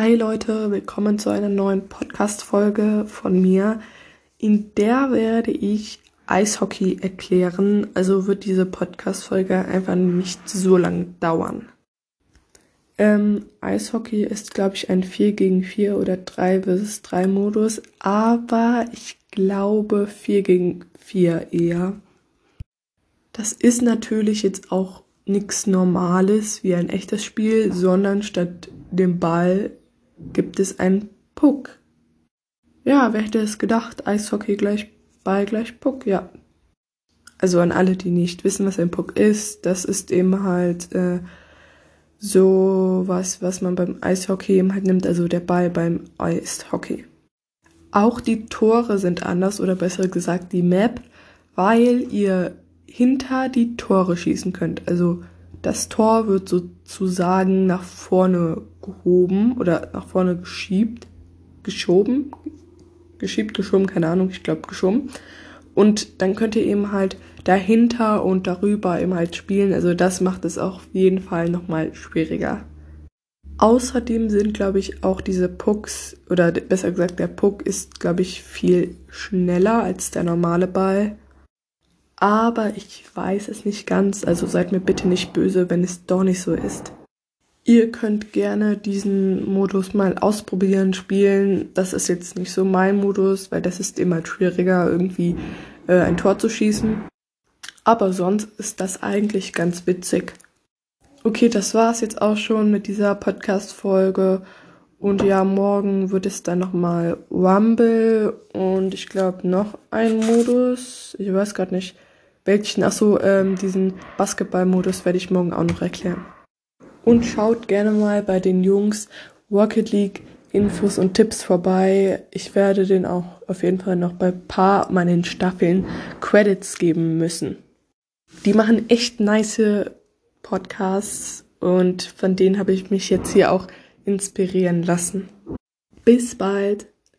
Hi Leute, willkommen zu einer neuen Podcast-Folge von mir. In der werde ich Eishockey erklären, also wird diese Podcast-Folge einfach nicht so lang dauern. Ähm, Eishockey ist, glaube ich, ein 4 gegen 4 oder 3 versus 3 Modus, aber ich glaube 4 gegen 4 eher. Das ist natürlich jetzt auch nichts Normales wie ein echtes Spiel, sondern statt dem Ball gibt es einen Puck. Ja, wer hätte es gedacht? Eishockey gleich Ball gleich Puck, ja. Also an alle, die nicht wissen, was ein Puck ist, das ist eben halt äh, so was, was man beim Eishockey eben halt nimmt, also der Ball beim Eishockey. Auch die Tore sind anders oder besser gesagt die Map, weil ihr hinter die Tore schießen könnt. Also das Tor wird sozusagen nach vorne gehoben oder nach vorne geschiebt, geschoben, geschiebt, geschoben, keine Ahnung, ich glaube geschoben. Und dann könnt ihr eben halt dahinter und darüber eben halt spielen. Also das macht es auch auf jeden Fall nochmal schwieriger. Außerdem sind, glaube ich, auch diese Pucks, oder besser gesagt, der Puck ist, glaube ich, viel schneller als der normale Ball aber ich weiß es nicht ganz, also seid mir bitte nicht böse, wenn es doch nicht so ist. Ihr könnt gerne diesen Modus mal ausprobieren, spielen. Das ist jetzt nicht so mein Modus, weil das ist immer schwieriger, irgendwie äh, ein Tor zu schießen. Aber sonst ist das eigentlich ganz witzig. Okay, das war's jetzt auch schon mit dieser Podcast-Folge. Und ja, morgen wird es dann nochmal Rumble und ich glaube noch ein Modus. Ich weiß gerade nicht welchen, achso, ähm, diesen Basketball-Modus werde ich morgen auch noch erklären. Und schaut gerne mal bei den Jungs Rocket League Infos und Tipps vorbei. Ich werde den auch auf jeden Fall noch bei paar meinen Staffeln Credits geben müssen. Die machen echt nice Podcasts und von denen habe ich mich jetzt hier auch inspirieren lassen. Bis bald!